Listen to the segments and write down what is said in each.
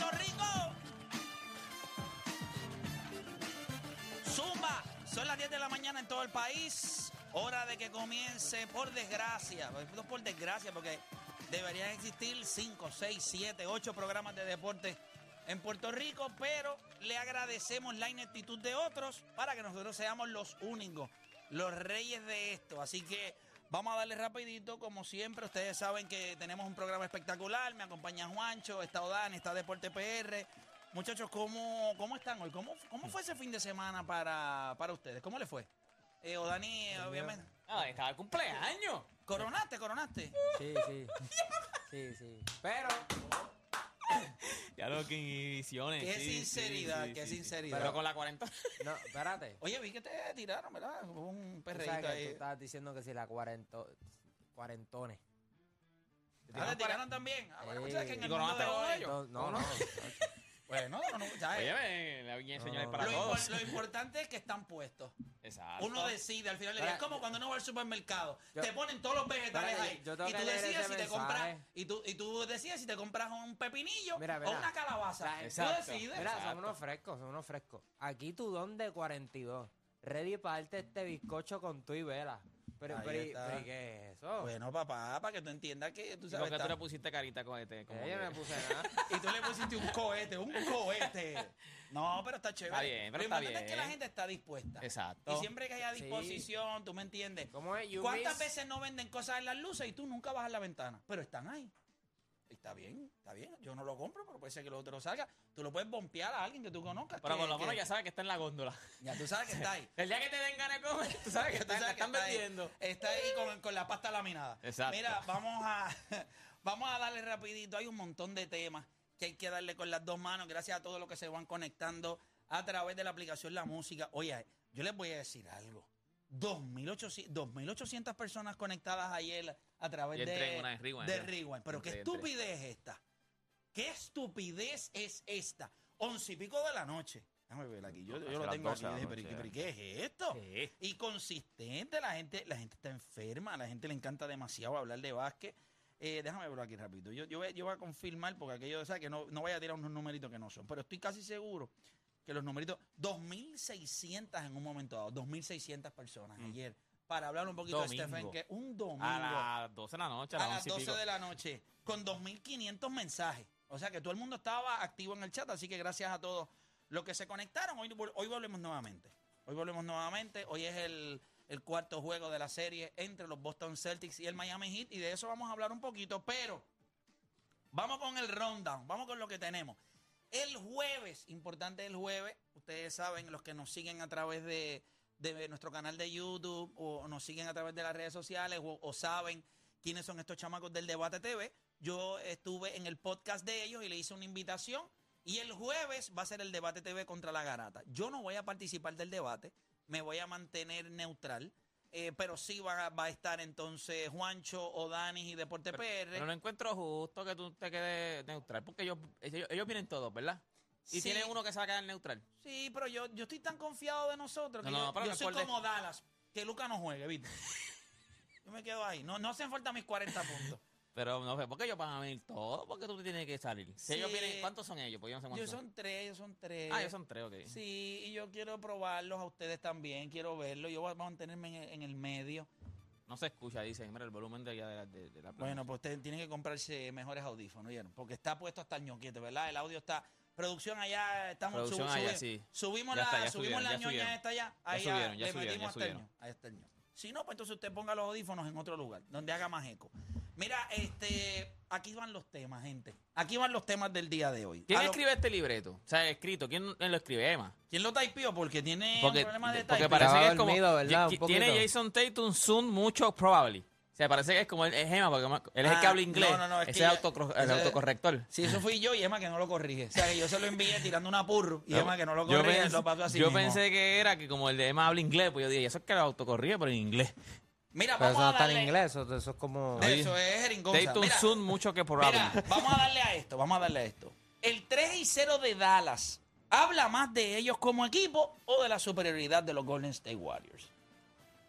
Puerto Rico. Zumba, son las 10 de la mañana en todo el país. Hora de que comience, por desgracia, no por desgracia, porque deberían existir 5, 6, 7, 8 programas de deporte en Puerto Rico, pero le agradecemos la ineptitud de otros para que nosotros seamos los únicos, los reyes de esto. Así que vamos a darle rapidito, como siempre. Ustedes saben que tenemos un programa espectacular. Me acompaña Juancho, está Odán, está Deporte PR. Muchachos, ¿cómo, cómo están hoy? ¿Cómo, ¿Cómo fue ese fin de semana para, para ustedes? ¿Cómo le fue? Eh, Odani, obviamente. Ah, estaba el cumpleaños. ¿Coronaste, coronaste? Sí, sí. Sí, sí. Pero, Ya lo que inhibiciones. Qué sí, sinceridad, sí, qué sí, sinceridad. Pero con la 40. no, espérate. Oye, vi que te tiraron, ¿verdad? Hubo un perreíto que tú ahí. estabas diciendo que si la cuarento, cuarentones. Ah, ¿te tiraron también? Ah, bueno, pues, sabes que en ¿Y el mundo de hoy- ellos? No, no, no. Bueno, no, no, ¿sabes? Oye, me, le había enseñado No, para lo, todos. impor- lo importante es que están puestos. Exacto. Uno decide al final del día. Es como cuando uno va al supermercado. yo- te ponen todos los vegetales ahí. yo tengo Y que tú leer decides ese si te compras. mensaje. Y tú, y tú decides si te compras un pepinillo Mira, o mira. una calabaza. La- Tú Exacto. decides. Mira, Exacto. son unos frescos, son unos frescos. Aquí tu don de 42. Ready para darte este bizcocho con tu y vela. Pero, Ahí pero, está. pero, ¿y ¿qué es eso? Bueno, papá, para que tú entiendas que tú ¿Y sabes. por qué tú está- le pusiste carita con este? Como Eh, yo no que- me puse nada. Y tú le pusiste un cohete, un cohete. No, pero está chévere. Está bien, pero Lo está importante es que la gente está dispuesta. Exacto. Y siempre que haya Sí. disposición, tú me entiendes. ¿Cómo es? You ¿Cuántas miss- veces no venden cosas en las luces y tú nunca bajas la ventana? Pero están ahí. Está bien, está bien. Yo no lo compro, pero puede ser que lo salga. Tú lo puedes bompear a alguien que tú conozcas. Pero que- por lo que- menos ya sabes que está en la góndola. ya tú sabes que está ahí. El día que te den ganas de comer, tú sabes que Tú está, sabes que están está ahí. vendiendo. Está ahí con, con la pasta laminada. Exacto. Mira, vamos a, vamos a darle rapidito. Hay un montón de temas que hay que darle con las dos manos. Gracias a todos los que se van conectando a través de la aplicación La Música. Oye, yo les voy a decir algo. 2.800 2.800 personas conectadas ayer a través de, en una de Rewind, de ya. Rewind. Pero qué Entré, estupidez es esta. ¿Qué estupidez es esta? Once y pico de la noche. Déjame ver aquí. Yo, lo tengo aquí. 12 de la Dije, pero, noche, ¿y- pero ¿y ya. qué es esto? Y consistente, la gente, la gente está enferma, a la gente le encanta demasiado hablar de básquet. Eh, déjame verlo aquí rápido. Yo, yo, voy, yo voy a confirmar, porque aquello, ¿sabes? Que no, no voy a tirar unos numeritos que no son, pero estoy casi seguro que los numeritos, 2.600 en un momento dado, 2.600 personas ayer, para hablar un poquito de Domingo. Stephen, que un domingo A las 12 de la noche, a a las las 11 y 12 pico. de la noche con 2.500 mensajes. O sea que todo el mundo estaba activo en el chat, así que gracias a todos los que se conectaron. Hoy, hoy volvemos nuevamente. Hoy volvemos nuevamente. Hoy es el, el cuarto juego de la serie entre los Boston Celtics y el Miami Heat y de eso vamos a hablar un poquito, pero vamos con el rundown, vamos con lo que tenemos. El jueves, importante el jueves, ustedes saben, los que nos siguen a través de, nuestro canal de YouTube o nos siguen a través de las redes sociales o, o saben quiénes son estos chamacos del Debate TV, yo estuve en el podcast de ellos y le hice una invitación y el jueves va a ser el Debate TV contra la Garata. Yo no voy a participar del debate, me voy a mantener neutral. Eh, pero sí va, va a estar entonces Juancho, Odanis y Deporte PR. Pero no encuentro justo que tú te quedes neutral, porque ellos, ellos, ellos vienen todos, ¿verdad? Y Sí. tienen uno que se va a quedar neutral. Sí, pero yo, yo estoy tan confiado de nosotros que No, no, yo, pero soy como Dallas, que Luca no juegue, ¿viste? yo me quedo ahí. No, no hacen falta mis 40 puntos. Pero no sé, ¿por qué ellos van a venir todos? ¿Por qué tú tienes que salir? Si ellos Sí. vienen, ¿cuántos son ellos? Pues yo no sé cuántos son tres, ellos son tres. Ah, ellos son tres, ok. Sí, y yo quiero probarlos a ustedes también, quiero verlos. Yo voy a mantenerme en el, en el medio. No se escucha, dicen. Mira, el volumen de allá de, la- de- de la planta. Bueno, pues ustedes tienen que comprarse mejores audífonos, ¿oyeron? Porque está puesto hasta el ñoquete, ¿verdad? El audio está... Producción allá, estamos Producción allá, sí. Subimos Ya la, está, ya subimos subieron, la ya ñoña subieron. esta allá. Ya Ahí subieron, ya le subieron, metimos ya hasta el subieron. ño. Ahí está el ño. Si no, pues entonces usted ponga los audífonos en otro lugar, donde haga más eco. Mira, este, aquí van los temas, gente. Aquí van los temas del día de hoy. ¿Quién A lo- escribe este libreto? O sea, escrito. ¿Quién lo escribe, Emma? ¿Quién lo typeó? Porque tiene Porque, un problema de porque typing. parece Estaba que es como. dormido, ¿verdad? Un Tiene poquito. Jason Tatum Zoom mucho probably. O sea, parece que es como él es Emma, porque él es el que Ah, habla inglés. no, no, no, es Ese que es ya- autocor- el ese- autocorrector. Si eso fui yo y Emma que no lo corrige. O sea, que yo se lo envié tirando una purro y Emma que no lo Yo corrige, pensé- lo pasó así Yo mismo. pensé que era que como el de Emma habla inglés, pues yo dije, eso es que lo autocorrige, pero en inglés. Mira, Pero vamos eso no a está en darle... inglés, eso, eso es como... Oye, Eso es jeringonza. Mira, Zoom mucho que probable. Mira, vamos a darle a esto, vamos a darle a esto. El 3 y 0 de Dallas, ¿habla más de ellos como equipo o de la superioridad de los Golden State Warriors?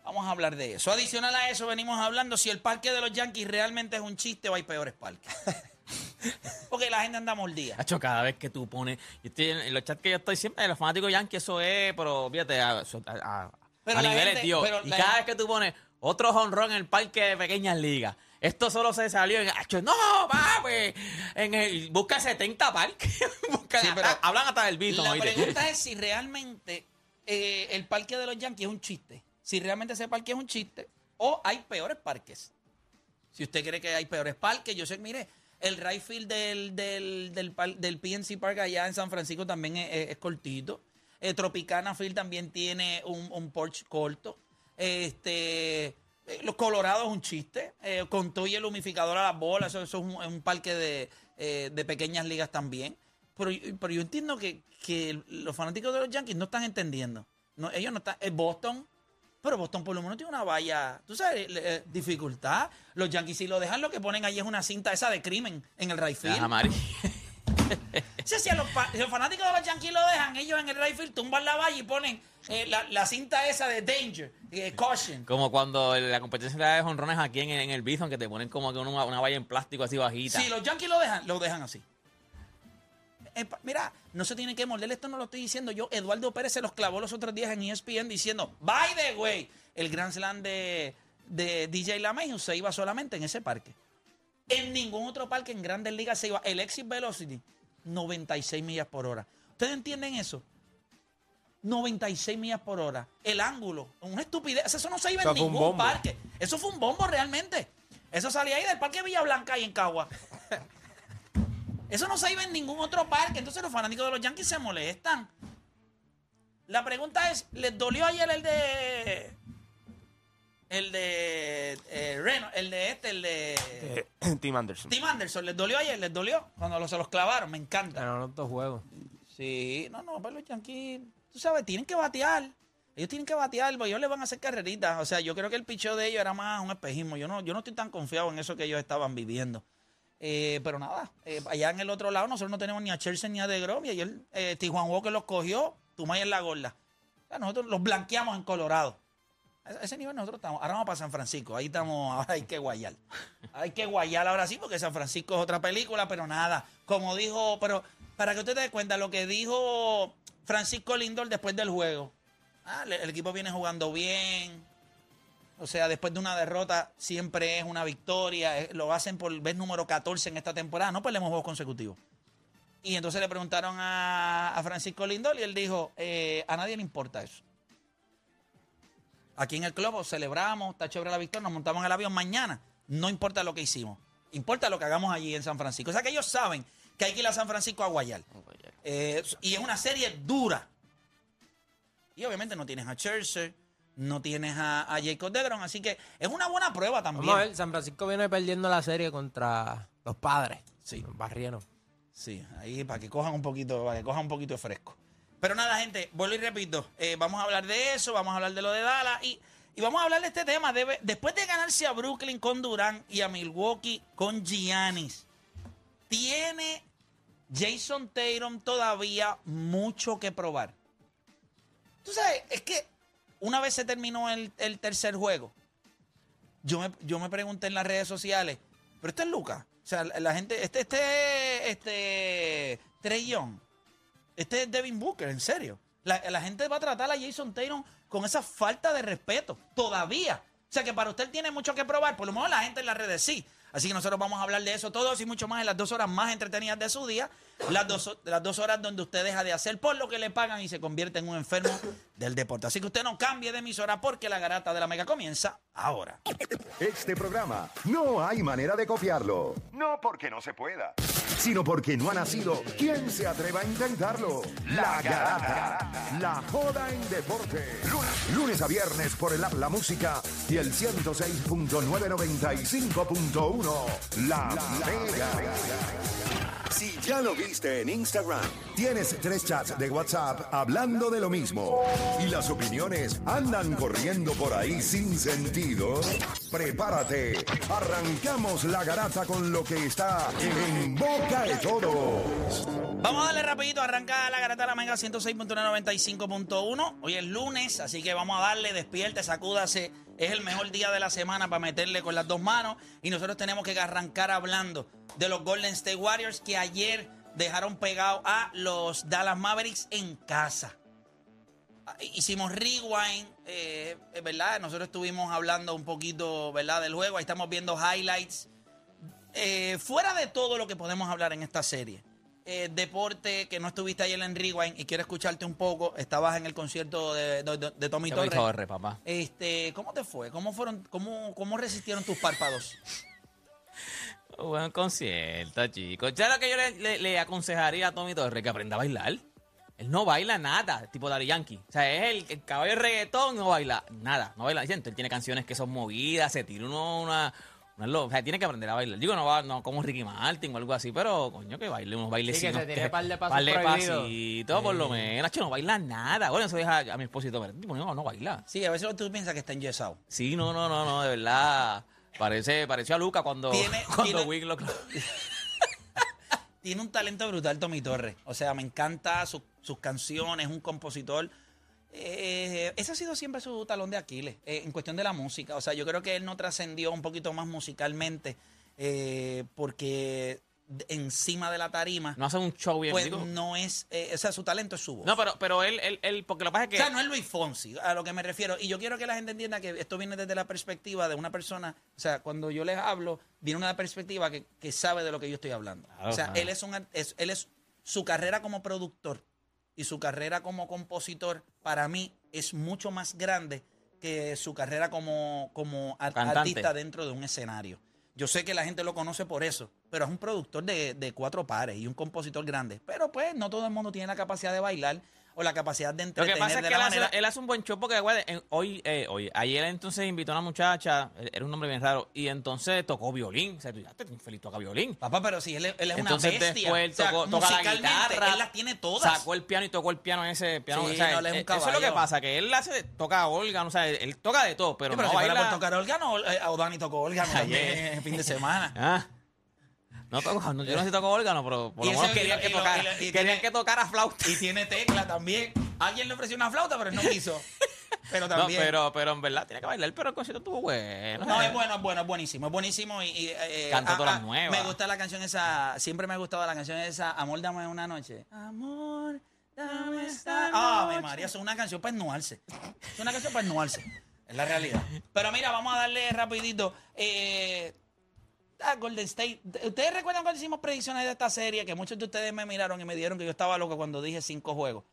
Vamos a hablar de eso. Adicional a eso, venimos hablando si el parque de los Yankees realmente es un chiste o hay peores parques. Porque la gente anda mordida. Hacho, cada vez que tú pones. Yo estoy en, los chats que yo estoy siempre, los fanáticos Yankee, eso es, pero fíjate, a, a- a- a niveles gente- pero Y cada gente- vez que tú pones otro honrón en el parque de pequeñas ligas. Esto solo se salió en. No, papi. En el, busca 70 parques. Busca- Sí, pero- hablan hasta del Bison, La pregunta es si realmente eh, el parque de los Yankees es un chiste. Si realmente ese parque es un chiste o hay peores parques. Si usted cree que hay peores parques, yo sé, mire, el right field del, del, del, del PNC Park allá en San Francisco también es, es- es cortito. Eh, Tropicana Field también tiene un, un porch corto. Este, eh, los Colorados es un chiste. Eh, con todo y el humificador a las bolas, eso, eso es un, es un parque de, eh, de pequeñas ligas también. Pero, pero yo entiendo que, que los fanáticos de los Yankees no están entendiendo. No, ellos no están. Es Boston. Pero Boston por lo menos tiene una valla, tú sabes, eh, dificultad. Los Yankees si lo dejan, lo que ponen ahí es una cinta esa de crimen en el right field. Si, a los, fa- si los fanáticos de los Yankees lo dejan, ellos en el right field tumban la valla y ponen eh, la, la cinta esa de danger, eh, caution. Como cuando la competencia de honrones aquí en, en el Bison, que te ponen como que una, una valla en plástico así bajita. Si los Yankees lo dejan, lo dejan así. Eh, mira, no se tiene que morder, esto no lo estoy diciendo yo. Eduardo Pérez se los clavó los otros días en ESPN diciendo, by the way, el Grand Slam de, de DJ LaMay se iba solamente en ese parque. En ningún otro parque en Grandes Ligas se iba. El exit velocity, 96 millas por hora. ¿Ustedes entienden eso? 96 millas por hora. El ángulo, una estupidez. Eso no se iba en ningún parque. Eso fue un bombo realmente. Eso salía ahí del Parque Villa Blanca y en Cagua. Eso no se iba en ningún otro parque. Entonces los fanáticos de los Yankees se molestan. La pregunta es, ¿les dolió ayer el de... El de... eh, Reno, el de este, el de... Eh, Tim Anderson. Tim Anderson, ¿les dolió ayer? ¿Les dolió? Cuando lo- se los clavaron, me encanta. Ganaron los dos juegos. Sí, no, no, pero los Yankees, tú sabes, tienen que batear. Ellos tienen que batear, porque ellos le van a hacer carreritas. O sea, yo creo que el picheo de ellos era más un espejismo. Yo no, yo no estoy tan confiado en eso que ellos estaban viviendo. Eh, pero nada, eh, allá en el otro lado nosotros no tenemos ni a Chelsea ni a DeGrom. Y ayer eh, Tijuan Walker los cogió, Tumay en la gorda. O sea, nosotros los blanqueamos en Colorado. A ese nivel nosotros estamos. Ahora vamos para San Francisco. Ahí estamos, ahora hay que guayar. Hay que guayar ahora sí, porque San Francisco es otra película, pero nada. Como dijo, pero para que usted te dé cuenta, lo que dijo Francisco Lindor después del juego. Ah, el equipo viene jugando bien. O sea, después de una derrota siempre es una victoria. eh, Lo hacen por vez número 14 en esta temporada. No perdemos juegos consecutivos. Y entonces le preguntaron a, a Francisco Lindor y él dijo, eh, a nadie le importa eso. Aquí en el club celebramos, está chévere la victoria, nos montamos en el avión mañana. No importa lo que hicimos, importa lo que hagamos allí en San Francisco. O sea que ellos saben que hay que ir a San Francisco a guayar. Eh, y es una serie dura. Y obviamente no tienes a Scherzer, no tienes a, a Jacob DeGrom, así que es una buena prueba también. Vamos a ver, San Francisco viene perdiendo la serie contra los padres. Sí. Los barrienos. Sí, ahí para que cojan un poquito, para que cojan un poquito de fresco. Pero nada, gente, vuelvo y repito, eh, vamos a hablar de eso, vamos a hablar de lo de Dallas y, y vamos a hablar de este tema. Después de ganarse a Brooklyn con Durán y a Milwaukee con Giannis, tiene Jason Tatum todavía mucho que probar. Tú sabes, es que una vez se terminó el, el tercer juego, yo me, yo me pregunté en las redes sociales, pero este es Lucas. O sea, la, gente, este, este, este, Young, este es Devin Booker, en serio. La, gente va a tratar a Jason Tatum con esa falta de respeto, todavía. O sea, que para usted tiene mucho que probar, por lo menos la gente en las redes sí. Así que nosotros vamos a hablar de eso todo y mucho más en las dos horas más entretenidas de su día. Las dos, las dos horas donde usted deja de hacer por lo que le pagan y se convierte en un enfermo del deporte. Así que usted no cambie de emisora porque la garata de la mega comienza ahora. Este programa no hay manera de copiarlo. No porque no se pueda, sino porque no ha nacido quien se atreva a intentarlo. La Garata. La joda en deporte. Lunes, a viernes por el app La Música y el 106.995.1. La, Mega. Si ya lo viste en Instagram, tienes tres chats de WhatsApp hablando de lo mismo y las opiniones andan corriendo por ahí sin sentido, prepárate. Arrancamos la garata con lo que está en boca de todos. Vamos a darle rapidito, arranca la garata de la Mega 106.195.1. Hoy es lunes, así que vamos a darle, despierte, sacúdase. Es el mejor día de la semana para meterle con las dos manos. Y nosotros tenemos que arrancar hablando de los Golden State Warriors que ayer dejaron pegado a los Dallas Mavericks en casa. Ah, Hicimos rewind, eh, ¿verdad? Nosotros estuvimos hablando un poquito, ¿verdad? Del juego. Ahí estamos viendo highlights. Eh, fuera de todo lo que podemos hablar en esta serie, eh, deporte que no estuviste ayer en Rewind y quiero escucharte un poco, estabas en el concierto de, de- de- Tommy Tommy Torres. Torres, papá. Este, ¿Cómo te fue? ¿Cómo fueron, cómo, cómo resistieron tus párpados? Buen concierto, chicos. Ya lo que yo le, le- le aconsejaría a Tommy Torres que aprenda a bailar. Él no baila nada, tipo Daddy Yankee. O sea, es el, el caballo de reggaetón, no baila nada. No baila. Siento, él tiene canciones que son movidas, se tira uno una. Lo- o sea, tiene que aprender a bailar. Digo, no va no como Ricky Martin o algo así, pero coño, que baile unos bailecitos. se tire par de pasos par de pasitos, por lo menos. Nacho, no baila nada. Bueno, eso deja a mi esposito, pero tipo, no, no baila. Sí, a veces tú piensas que está enyesado. Sí, no, no, no, no, de verdad. Parece, pareció a Luca cuando, Tiene- cuando tiene- lo Tiene un talento brutal Tommy Torres. O sea, me encanta su- sus canciones, un compositor. Eh, ese ha sido siempre su talón de Aquiles eh, en cuestión de la música. O sea, yo creo que él no trascendió un poquito más musicalmente eh, porque encima de la tarima, No hace un show bien. pues digo. no es, eh, o sea, su talento es su voz. No, pero, pero él, él, él, porque lo que pasa es que. O sea, no es Luis Fonsi, a lo que me refiero. Y yo quiero que la gente entienda que esto viene desde la perspectiva de una persona. O sea, cuando yo les hablo, viene una perspectiva que, que sabe de lo que yo estoy hablando. Claro, o sea, claro. él es un es- él es su carrera como productor y su carrera como compositor para mí es mucho más grande que su carrera como, como Cantante. artista dentro de un escenario. Yo sé que la gente lo conoce por eso, pero es un productor de, de cuatro pares y un compositor grande. Pero pues no todo el mundo tiene la capacidad de bailar o la capacidad de Lo entretener que pasa es que él hace, él hace un buen show porque, güey, en- hoy, eh, hoy, ayer entonces invitó a una muchacha, eh, era un nombre bien raro, y entonces tocó violín. O sea, tú ya te feliz toca violín. Papá, pero si él, es- él es Entonces una bestia. después él O sea, tocó, toca la guitarra. Él las tiene todas. Sacó el piano y tocó el piano en ese piano. Sí, o sea, no, él es un eh, eso es lo que pasa, que él hace, toca órgano, o sea, él, él toca de todo, pero, Sí, pero no si baila. por tocar órgano, eh, o Dani tocó órgano también Ayer. el fin de semana. Ah. No toco, no, yo no sé toco órgano, pero por lo menos querían que tocara, querían tiene- que tocara flauta. Y tiene tecla también. Alguien le ofreció una flauta, pero él no quiso. Pero No, también. pero, pero en verdad tiene que bailar, pero el concierto estuvo bueno. No, es bueno, es bueno, es buenísimo, es buenísimo y, y, eh, Canta ah, todas ah, las nuevas. Me gusta la canción esa, siempre me ha gustado la canción esa, Amor, dame una noche. Amor, dame esta Ah, mi María, es una canción para ennuarse. Es una canción para ennuarse, es la realidad. Pero mira, vamos a darle rapidito. Eh, Golden State. ¿Ustedes recuerdan cuando hicimos predicciones de esta serie? Que muchos de ustedes me miraron y me dijeron que yo estaba loco cuando dije cinco juegos.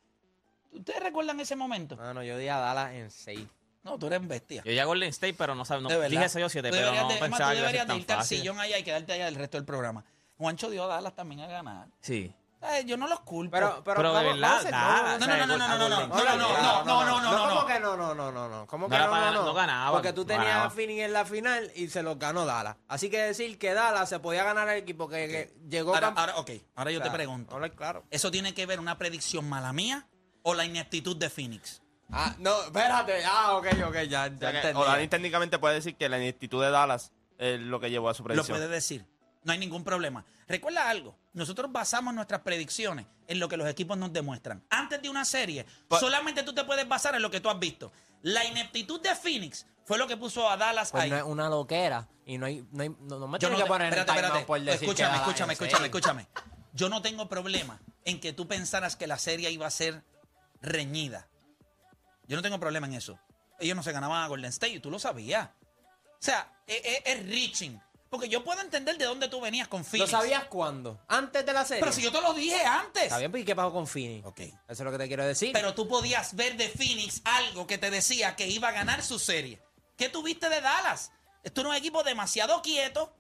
¿Ustedes recuerdan ese momento? Mano, yo di a Dallas en 6. No, tú eres bestia. Yo ya Golden State, pero no sabes, no, dije 6 o 7, Tú pero no de- es más, pensaba tú que iba a deberías de irte al sillón allá y quedarte allá el resto del programa. Juancho dio a Dallas también a ganar. Sí. Eh, yo no los culpo. Pero, pero, Pero de verdad, no, no, no, no, no, no, no, no, no, no, no, no, no, no, no, no. ¿Cómo que no, no, no, no, no? ¿Cómo No que no, no, no? no ganaban, Porque tú no tenías a Phoenix en la final y se los ganó Dallas. Así que decir que Dallas se podía ganar el equipo que, que llegó... Ahora, ok, ahora yo O te pregunto. claro. ¿Eso tiene que ver una predicción mala mía o la ineptitud de Phoenix? Ah, no, espérate. Ah, ok, ok, ya, ya O sea que entendí. Técnicamente puede decir que la institución de Dallas es lo que llevó a su Lo predicción. puede decir. No hay ningún problema. Recuerda algo. Nosotros basamos nuestras predicciones en lo que los equipos nos demuestran. Antes de una serie, solamente tú te puedes basar en lo que tú has visto. La ineptitud de Phoenix fue lo que puso a Dallas Pues ahí. no es una loquera y no hay... No, hay, no, no me Yo no que te- poner en espérate, por decir que escúchame, escúchame, es escúchame, escúchame. Yo no tengo problema en que tú pensaras que la serie iba a ser reñida. Yo no tengo problema en eso. Ellos no se ganaban a Golden State y tú lo sabías. O sea, es, es- es reaching. Porque yo puedo entender de dónde tú venías con ¿Lo Phoenix. sabías cuándo? Antes de la serie. Pero si yo te lo dije antes. Está bien, pues ¿y qué pasó con Phoenix? Ok. Eso es lo que te quiero decir. Pero tú podías ver de Phoenix algo que te decía que iba a ganar su serie. ¿Qué tuviste de Dallas? Esto era un equipo demasiado quieto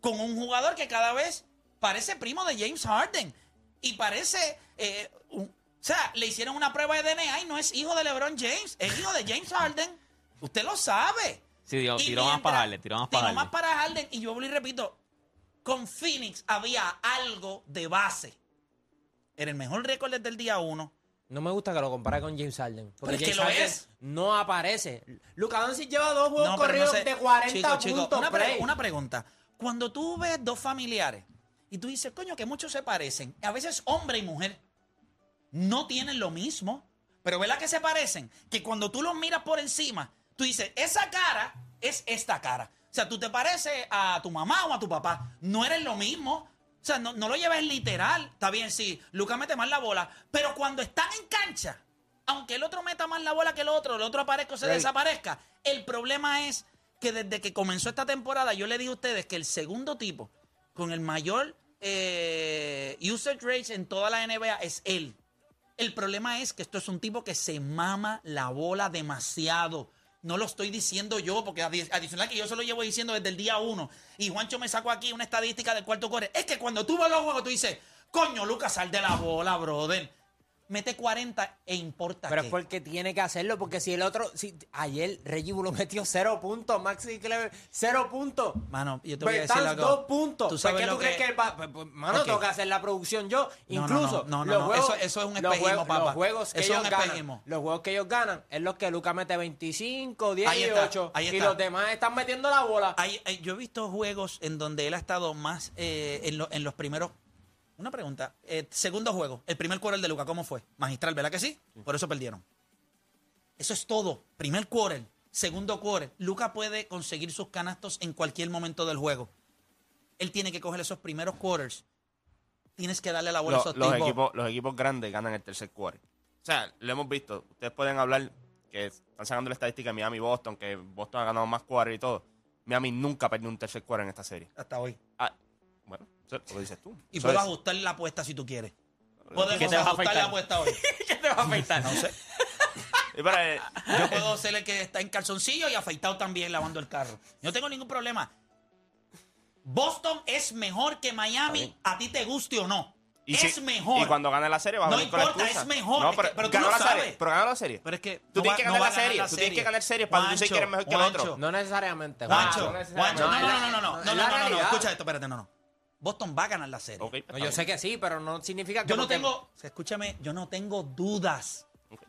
con un jugador que cada vez parece primo de James Harden. Y parece... eh, un- o sea, le hicieron una prueba de DNA y no es hijo de LeBron James, es hijo de James Harden. Usted lo sabe. Sí, Y tiró más para Harden, tiró más para tiró Harden. más para Harden. Y yo vuelvo y repito, con Phoenix había algo de base. Era el mejor récord desde el día uno. No me gusta que lo compare con James Harden. Porque Pero es que James lo Harden es. no aparece. Luka Doncic lleva dos juegos No, pero no corridos sé. de 40 Chico, chico, puntos una, pre- play. una pregunta. Cuando tú ves dos familiares Y tú dices, coño, que muchos se parecen. A veces hombre y mujer no tienen lo mismo, pero ¿verdad que se parecen? Que cuando tú los miras por encima, tú dices, esa cara es esta cara. O sea, tú te pareces a tu mamá o a tu papá. No eres lo mismo. O sea, no, no lo lleves literal. Está bien, sí, Lucas mete más la bola. Pero cuando están en cancha, aunque el otro meta más la bola que el otro, el otro aparezca o se Right. desaparezca, el problema es que desde que comenzó esta temporada, yo le dije a ustedes que el segundo tipo con el mayor eh, usage rate en toda la NBA es él. El problema es que esto es un tipo que se mama la bola demasiado. No lo estoy diciendo yo, porque adi- adicional que yo se lo llevo diciendo desde el día uno. Y Juancho me sacó aquí una estadística del cuarto core. Es que cuando tú ves los juegos, tú dices, coño, Lucas, sal de la bola, brother. Mete 40 e importa Pero qué. es porque tiene que hacerlo, porque si el otro, si ayer Reggie Bulo metió cero puntos, Maxi Clever cero puntos. Mano, yo te voy a decir Bertans, algo. dos puntos. ¿Tú ¿Por sabes qué tú crees que- él va? Pues, pues, mano, Ok. tengo que hacer la producción yo. No, Incluso, no, no, no, los no. juegos- Eso- eso es un los espejismo, juegos- papá. Los juegos que Eso es ellos un ganan, espejismo. los juegos que ellos ganan es los que Lucas mete 25, 10 Ahí y está, 8. ahí Y los demás están metiendo la bola. Hay- hay- yo he visto juegos en donde él ha estado más eh, en, lo- en los primeros. Una pregunta. eh, segundo juego, el primer quarter de Luca, ¿cómo fue? Magistral, ¿verdad que sí? Por eso perdieron. Eso es todo. Primer quarter, segundo quarter. Luca puede conseguir sus canastos en cualquier momento del juego. Él tiene que coger esos primeros quarters. Tienes que darle la bola Lo- a esos los, tipos. equipos, los equipos grandes ganan el tercer quarter. O sea, lo hemos visto. Ustedes pueden hablar que están sacando la estadística de Miami y Boston, que Boston ha ganado más quarter y todo. Miami nunca perdió un tercer quarter en esta serie. Hasta hoy. Ah, bueno, lo dices tú. Y puedo es- ajustar la apuesta si tú quieres. Podemos ¿Qué te vas a ajustar la afeitar? apuesta hoy. ¿Qué te va a afeitar? No sé. Y para, eh, Yo puedo ser el que está en calzoncillo y afeitado también lavando el carro. Yo no tengo ningún problema. Boston es mejor que Miami, a ti te guste o no. y es si- mejor. Y cuando gane la serie va a No venir con la importa, excusa. es mejor. No, Es pero, que- pero tú ganó lo la sabes. serie. Pero ganó la serie. Pero es que Tú no tienes va- que no ganar la ganar serie. la Tú tienes que ganar series para decir que eres mejor que el otro. No necesariamente. Juancho, Juancho. Juancho, no, no, no, no, no, no, no, Es no, la no, no, no, escucha esto, espérate, no, no. Boston va a ganar la serie. Ok, No, yo sé que sí, pero no significa que. Yo no tengo, escúchame, yo no tengo dudas. Ok.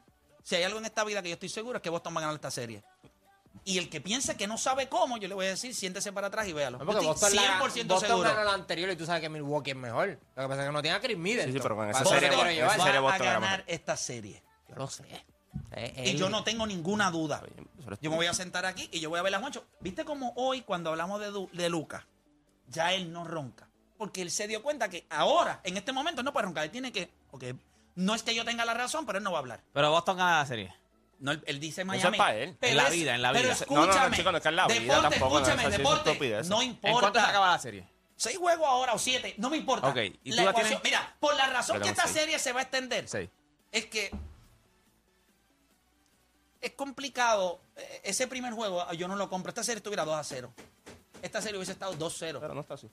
Si hay algo en esta vida que yo estoy seguro es que Boston va a ganar esta serie. Y el que piense que no sabe cómo, yo le voy a decir, siéntese para atrás y véalo. No, Yo porque Boston, la- 100% Boston seguro. ganó la anterior y tú sabes que Milwaukee es mejor. Lo que pasa es que no tiene a Chris Middleton. Sí, sí, pero con esa serie Boston- llevar. esa serie va a Boston ganar esta serie. Yo lo sé. Eh, Y yo no tengo ninguna duda. Yo me voy a sentar aquí y yo voy a ver a Juancho. ¿Viste cómo hoy, cuando hablamos de, de Lucas, ya él no ronca? Porque él se dio cuenta que ahora, en este momento, no puede roncar. Él tiene que. ok, no es que yo tenga la razón, pero él no va a hablar. Pero Boston gana la serie. No, él, él dice es Miami. pa' él. pero En la es- vida, en la pero vida. No, no, no, escúchame. chico, no es que en la vida deporte, tampoco, no, escúchame, eso es deporte. No ¿En cuánto se importa. acaba la serie? Seis juegos ahora o siete, no me importa. Ok, ¿y tú La la ecuación- tienes? Mira, por la razón que esta seis. serie se va a extender, Sí. es que es complicado. eh, Ese primer juego yo no lo compro. Esta serie estuviera 2 a 0. Esta serie hubiese estado 2-0. Pero no está así.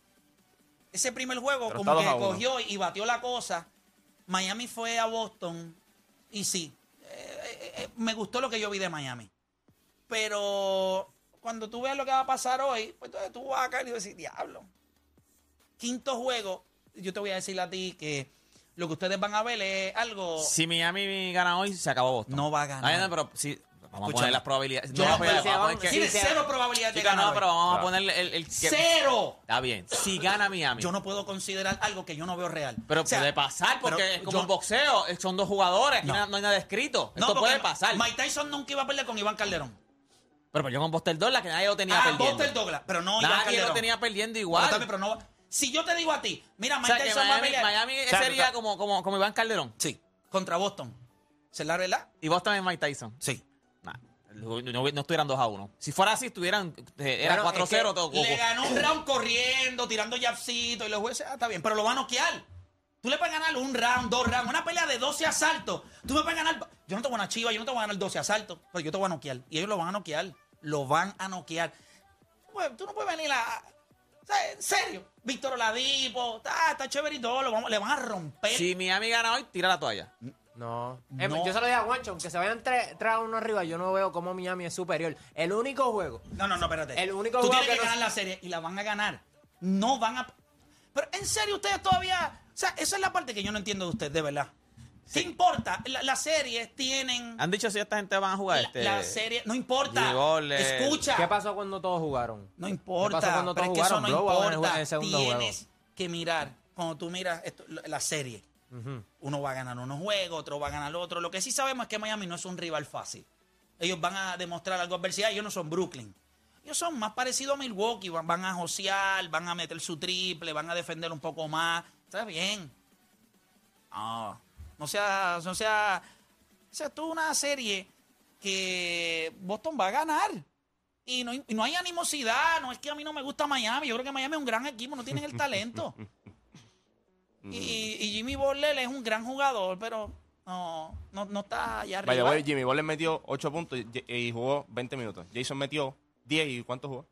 Ese primer juego Pero como que 2 a 1. cogió y batió la cosa. Miami fue a Boston y sí, eh, eh, eh, me gustó lo que yo vi de Miami. Pero cuando tú veas lo que va a pasar hoy, pues entonces tú vas a caer y vas a decir, diablo. Quinto juego, yo te voy a decir a ti que lo que ustedes van a ver es algo... Si Miami gana hoy, se acabó Boston. No va a ganar. Ay, no, pero sí, vamos a Escúchame. poner las probabilidades. Yo no, vamos a poner que- Tiene sí, cero probabilidad de Chica, ganar no, hoy. pero vamos a Claro. ponerle el, el que- ¡Cero! Está bien. Si gana Miami. Yo no puedo considerar algo que yo no veo real. Pero O sea, puede pasar porque pero es como yo- un boxeo. eh, Son dos jugadores. Aquí No. no, no hay nada escrito. No, Esto porque puede pasar. Mike Tyson nunca iba a perder con Iván Calderón. Pero pues yo con Buster Douglas, que nadie lo tenía Ah, perdiendo. Buster Douglas, pero no Iván Nadie Calderón. lo tenía perdiendo igual. pero no- si yo te digo a ti, mira, o Mike sea, que Tyson va a Miami, pelear. Miami sea, sería está- como, como, como Iván Calderón. Sí, contra Boston. ¿Se la verdad? Y Boston es Mike Tyson. Sí. No, no, no estuvieran 2 a 1. Si fuera así, estuvieran. eh, Era Bueno, 4-0. es que todo- Le ganó un round corriendo, tirando jabcitos y los jueces, ah, está bien, pero lo va a noquear. Tú le puedes ganar un round, dos rounds, una pelea de 12 asaltos. Tú me puedes ganar. Yo no te voy a ganar chiva, yo no te voy a ganar 12 asaltos, pero yo te voy a noquear. Y ellos lo van a noquear. Lo van a noquear. Pues, tú no puedes venir a. o sea, en serio. Víctor Oladipo, está, está chévere y todo, lo vamos- le van a romper. Si Miami gana hoy, tira la toalla. No. Eh, No. Yo se lo dije a Juancho, aunque se vayan 3 a 1 arriba, yo no veo cómo Miami es superior. El único juego. No, no, no, espérate. El único Tú juego tienes que, que no- ganar la serie y la van a ganar. No van a. Pero en serio, ustedes todavía. O sea, esa es la parte que yo no entiendo de ustedes, de verdad. ¿Qué importa? La- Las series tienen. Han dicho si esta gente van a jugar La, este. la serie. No importa. Jimmy Butler. Escucha. ¿Qué pasó cuando todos jugaron? No importa. ¿Qué pasó cuando pero todos es que eso jugaron? no Blowout en el jue- importa. en el segundo juego. Tienes que mirar cuando tú miras esto- la Uno va a ganar unos juegos, otro va a ganar otro. Lo que sí sabemos es que Miami no es un rival fácil. Ellos van a demostrar algo adversidad. Ellos no son Brooklyn. Ellos son más parecidos a Milwaukee. Van, van a josear, van a meter su triple, van a defender un poco más. Está bien. No, no sea, no sea, o sea, es una serie que Boston va a ganar. Y no, y no hay animosidad, no es que a mí no me gusta Miami. Yo creo que Miami es un gran equipo, no tienen el talento. y, y Jimmy Butler es un gran jugador, pero no, no, no está allá arriba. Vaya, Jimmy Butler metió 8 puntos y, y jugó 20 minutos. Jason metió 10 y ¿cuánto jugó?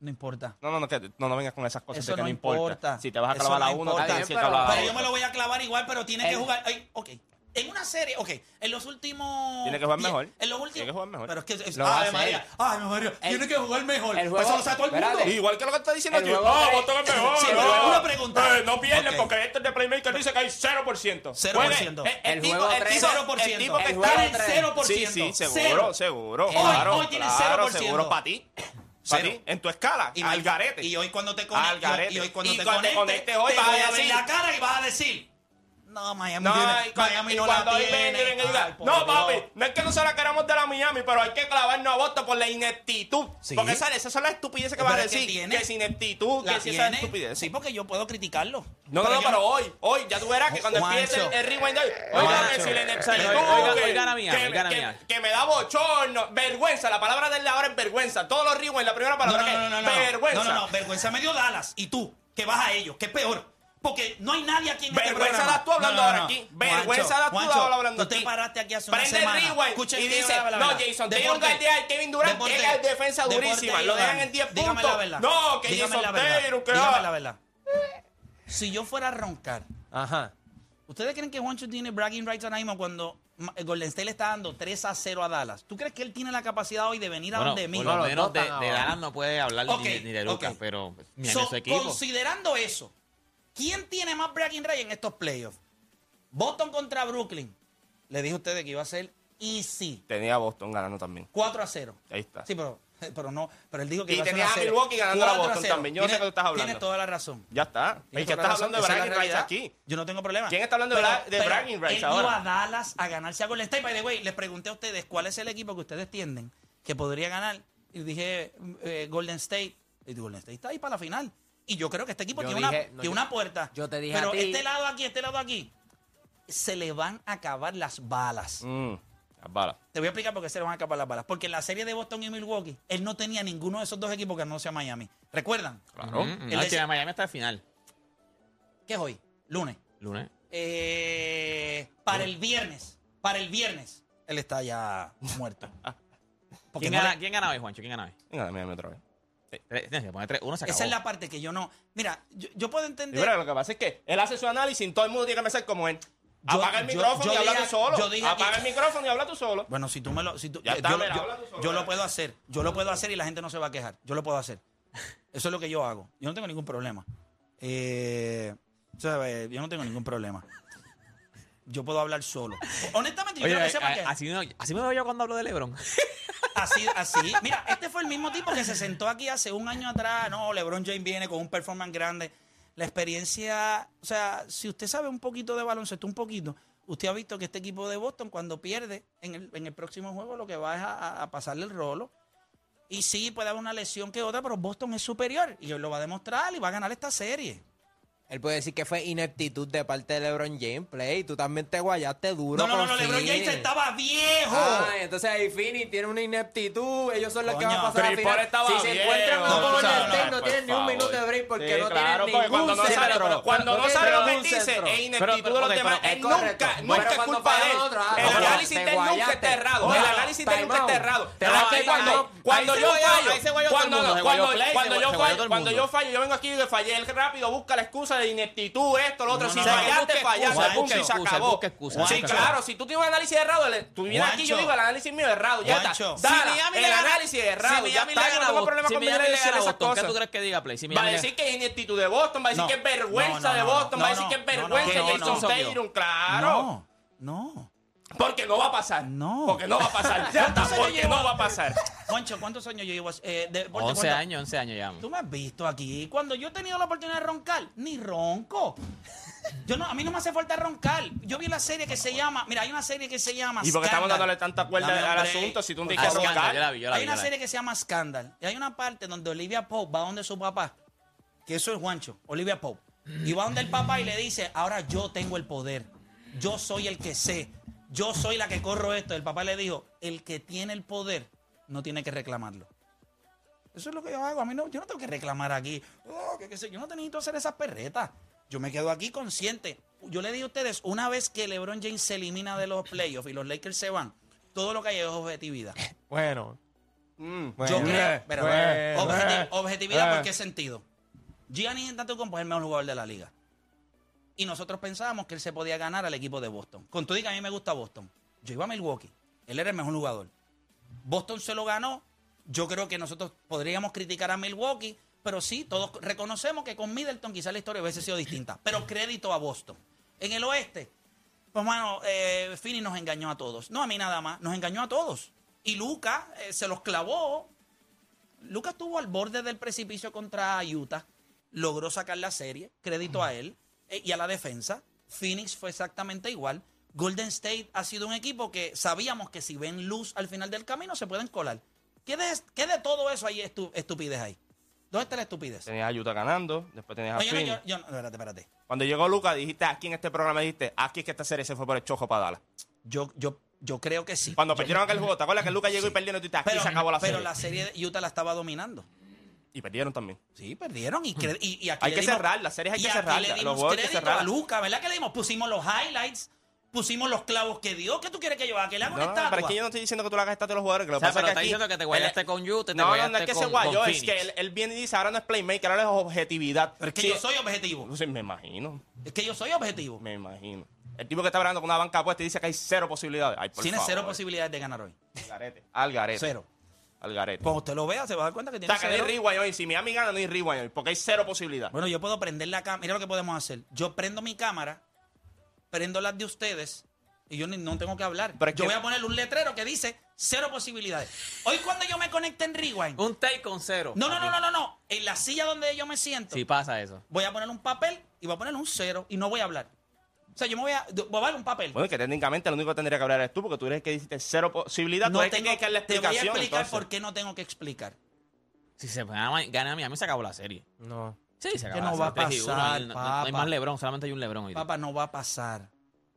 No importa. No, no, no, que no, no vengas con esas cosas Eso de que no no importa. importa. Si te vas a clavar a uno, importa. te tienes que clavar a Pero yo me lo voy a clavar igual, pero tiene que jugar. ay, ok. En una serie, ok. En los últimos. Tiene que jugar diez- mejor. En los últimos. Tiene que jugar mejor. Pero es que. Es, Lo va a ay, hacer. María. Ay, María. El- tiene que jugar mejor. el Pues eso juego- lo sabe todo el mundo. espérate. Igual que lo que está diciendo El juego No, tres- Boston es mejor. Sí, no. pero una pregunta. Eh, no pierden Ok. porque este de Playmaker dice que hay 0%. 0%. Bueno, el, el El tipo, juego el tres- tipo, 0%. el tipo que El está juego tres. 0%. Sí, sí, seguro, Cero. seguro. Hoy- claro, hoy tienes claro, 0%. seguro para ti. Para Cero. ti, en tu escala, Y al garete. Y hoy cuando te Al conectes. garete. Y hoy cuando Y te cuando te conectes. conectes hoy te vas a voy a ver decir- la cara y vas a decir. No, Miami, No, tiene, y cuando, Miami y no cuando la tiene. y y Ay, no, Dios. papi, no es que no se la queramos de la Miami, pero hay que clavarnos a Boston por la ineptitud. Sí. Porque sale, esas son las estupideces que Pero vas a es que decir. tiene- Que es ineptitud, que si esas tiene. estupideces. Sí, porque yo puedo criticarlo. No, no, no, yo pero hoy, hoy, ya tú verás que cuando Juancho. empiece el, el rewind hoy, oiga, que si la ineptitud, que, oiga, Miami, que, me da bochorno, vergüenza, la palabra de él ahora es vergüenza, todos los rewind, la primera palabra que no. vergüenza. No, no, no, vergüenza me dio Dallas. Y tú, que vas a ellos, que es peor. Porque no hay nadie aquí en este Vergüenza programa. das tú hablando ahora aquí. Vergüenza das tú hablando Tú te aquí. paraste aquí hace una Prende el semana. rewind Escucha y dígame dice, la verdad. no, Jason, Deporte. guardián, Kevin Durant, Deporte. que es defensa durísima, lo dejan en 10 Dígame puntos. la verdad. No, que Dígame Jason la verdad. Taylor, que Dígame la verdad. Si yo fuera a roncar, Ajá. ¿ustedes creen que Juancho tiene bragging rights ahora mismo cuando el Golden State le está dando 3 a 0 a Dallas? ¿Tú crees que él tiene la capacidad hoy de venir a Bueno, donde mí? por lo menos de, de. Dallas no puede hablar Ok, ni, ni de Lucas, ok. pero ni So, en su equipo. Considerando eso, ¿quién tiene más bragging rights en estos playoffs? Boston contra Brooklyn. Le dije a ustedes que iba a ser easy. Tenía a Boston ganando también. 4 a 0. Ahí está. Sí, pero, pero no, pero él dijo que Y iba a ser tenía una a. Milwaukee ganando a 4 Boston 0. también. Yo no sé qué tú estás hablando. Tienes toda la razón. Ya está. Es que estás razón. hablando de bragging rights aquí. Yo no tengo problema. ¿Quién está hablando de bra- de bragging rights él ahora? iba a Dallas a ganarse a Golden State. By the way, les pregunté a ustedes cuál es el equipo que ustedes tienden que podría ganar. Y dije eh, Golden State. Y Golden State está ahí para la final. Y yo creo que este equipo Yo tiene, dije- una, no, tiene yo- una puerta. yo te dije Pero a ti- este lado aquí, este lado aquí, se le van a acabar las balas. Mm, las balas. Te voy a explicar por qué se le van a acabar las balas. Porque en la serie de Boston y Milwaukee, él no tenía ninguno de esos dos equipos que no sea Miami. ¿Recuerdan? Claro. Mm, Él no, es- que Miami está al final. ¿Qué es hoy? Lunes. Lunes. Eh, para el viernes, para el viernes, él está ya muerto. ¿Quién, no gana, le- ¿Quién gana hoy, Juancho? ¿Quién gana hoy? Venga, Miami otra vez. Tres- tienes que poner tres, uno se acabó. esa es la parte que yo no. Mira, yo, yo puedo entender. mira, lo que pasa es que él hace su análisis y todo el mundo tiene que pensar como él. Yo- Apaga el micrófono yo y habla tú solo. yo dije Apaga el micrófono y habla tú solo. Bueno, si tú me lo. Si tú, Ya yo, está, yo- mira, yo- habla tú solo, yo lo puedo hacer. Yo lo puedo hacer y la gente no se va a quejar. Yo lo puedo hacer. Eso es lo que yo hago. Yo no tengo ningún problema. Eh, ¿sabes? Yo no tengo ningún problema. Yo puedo hablar solo. Honestamente, yo Oye, quiero que sepan eh, que. así, no- así me veo yo cuando hablo de LeBron. Así, así. Mira, este fue el mismo tipo que se sentó aquí hace un año atrás. No, LeBron James viene con un performance grande. La experiencia, o sea, si usted sabe un poquito de baloncesto, un poquito, usted ha visto que este equipo de Boston, cuando pierde en el, en el próximo juego, lo que va es a, a pasarle el rolo. Y sí, puede haber una lesión que otra, pero Boston es superior. Y él lo va a demostrar y va a ganar esta serie. Él puede decir que fue ineptitud de parte de LeBron James, Play. Tú también te guayaste duro. No, no, no, con no, LeBron. James estaba viejo. Ah, entonces ahí Fini tiene una ineptitud. Ellos son los que van a Coño, pasar a final. estaba Si se viejo. encuentran No, con tú Golden State, no, no por tienen ni un favor. minuto de break porque Sí, no claro, tienen ningún cuando no sabe, centro. pero cuando no, sabe lo que dice, centro. es ineptitud Pero- de los demás. Él nunca, nunca es cuando culpa de él. El análisis te de él nunca está errado. El análisis de él nunca está errado. Cuando, yo fallo, cuando, yo fallo, yo fallo, yo vengo aquí y digo, fallé el rápido, busca la excusa de ineptitud, esto, lo otro. No, Si no, fallaste, fallaste, excusa, punto, y se excusa, acabó. busca excusa, Sí, busca claro, si tú tienes un análisis errado, el- tú vienes aquí yo digo, el análisis mío es errado, ya está. Dala, Miami el análisis es errado, si ya está, le yo no tengo problema si con Miami le gana Boston, ¿qué cosas. tú crees que diga, Play? Si Va a decir que es ineptitud de Boston, va a decir que es vergüenza de Boston, va a decir que es vergüenza de Jason. Tatum, claro. No, no. Porque no va a pasar. No. Porque no va a pasar. Ya está, porque no va a pasar. Juancho, ¿cuántos años yo llevo? eh, de deporte? 11 ¿Cuánto? años, 11 años ya. Tú me has visto aquí. Cuando yo he tenido la oportunidad de roncar, ni ronco. Yo no, a mí no me hace falta roncar. Yo vi la serie que se llama. Mira, hay una serie que se llama. ¿Y por qué estamos dándole tanta cuerda Dame al asunto si tú no Por tienes que roncar? yo la vi, yo la Hay vi, una serie que se llama Scandal. Y hay una parte donde Olivia Pope va donde su papá, que eso es Juancho, Olivia Pope. Y va donde el papá y le dice, ahora yo tengo el poder. Yo soy el que sé. Yo soy la que corro esto. El papá le dijo, el que tiene el poder no tiene que reclamarlo. Eso es lo que yo hago. A mí no, yo no tengo que reclamar aquí. Oh, que qué sé, yo no te necesito hacer esas perretas. Yo me quedo aquí consciente. Yo le digo a ustedes, una vez que LeBron James se elimina de los playoffs y los Lakers se van, todo lo que hay es objetividad. Bueno. Mm. Yo Bueno, creo. espera, bueno, objeti- bueno. objetividad, ¿por qué sentido? Gianni Antetokounmpo es el mejor jugador de la liga. Y nosotros pensábamos que él se podía ganar al equipo de Boston. Con todo y que a mí me gusta Boston. Yo iba a Milwaukee. Él era el mejor jugador. Boston se lo ganó. Yo creo que nosotros podríamos criticar a Milwaukee, pero sí, todos reconocemos que con Middleton quizás la historia hubiese sido distinta. Pero crédito a Boston. En el oeste, pues, mano, eh, nos engañó a todos. No a mí nada más, nos engañó a todos. Y Luca eh, se los clavó. Luca estuvo al borde del precipicio contra Utah. Logró sacar la serie. Crédito a él eh, y a la defensa. Phoenix fue exactamente igual. Golden State ha sido un equipo que sabíamos que si ven luz al final del camino se pueden colar. ¿Qué de, qué de todo eso hay estu- estupidez ahí? ¿Dónde está la estupidez? Tenías a Utah ganando, después tenías a No, yo no, Phoenix. yo- yo no, espérate, espérate. Cuando llegó Luca, dijiste aquí en este programa, dijiste, aquí es que esta serie se fue por el chojo para Dallas. Yo, yo, yo creo que sí. Cuando perdieron aquel juego, ¿te acuerdas que Luca llegó y perdió y tú dijiste, aquí pero, se acabó la pero serie? la serie de Utah la estaba dominando. Y perdieron también. Sí, perdieron. Y, y, y aquí Hay que dimos- cerrar, las series hay y que cerrarlas, le los dimos juegos hay que crédito cerrarlas. a Luca, ¿verdad que le dimos? Pusimos los highlights, pusimos los clavos que dio. ¿Qué tú quieres que yo haga? Que le haga No, una no, estatua. pero es que yo no estoy diciendo que tú le hagas estatua a los jugadores. Que lo O sea, que pasa pero es está aquí- diciendo que te guayaste con Utah, te No, no, no es que se con- guayó, con es que él, él viene y dice, ahora no es playmaker, ahora es objetividad. Pero es que Sí, yo soy objetivo. pues sí, me imagino, Es que yo soy objetivo. me imagino. El tipo que está hablando con una banca puesta y dice que hay cero posibilidades. Ay, por Tiene favor. cero posibilidades de ganar hoy. Al garete. Al garete. Cero. Al garete. Cuando usted lo vea, se va a dar cuenta que O tiene sea, que no cero. hay rewind hoy. Si Miami gana, no hay rewind hoy. Porque hay cero posibilidades. Bueno, yo puedo prender la cámara. Mira lo que podemos hacer. Yo prendo mi cámara, prendo las de ustedes y yo ni- no tengo que hablar. Pero es yo que- voy a poner un letrero que dice cero posibilidades. Hoy cuando yo me conecte en Rewind. Un take con cero. No, no, no, no, no, no. En la silla donde yo me siento, Sí pasa eso. voy a poner un papel y voy a poner un cero y no voy a hablar. O sea, yo me voy a, voy a dar un papel. Bueno, que técnicamente lo único que tendría que hablar eres tú, porque tú eres el que dijiste cero posibilidad. no tú eres el que tengo, tienes que dar la te voy a explicación. explicar entonces. por qué no tengo que explicar. Si se gana, gana a Miami, se acabó la serie. No. Sí, se Que la no va a serie. 3 y uno. pasar, No- no- no hay papá. más Lebron, solamente hay un Lebron hoy. Papá, no va a pasar.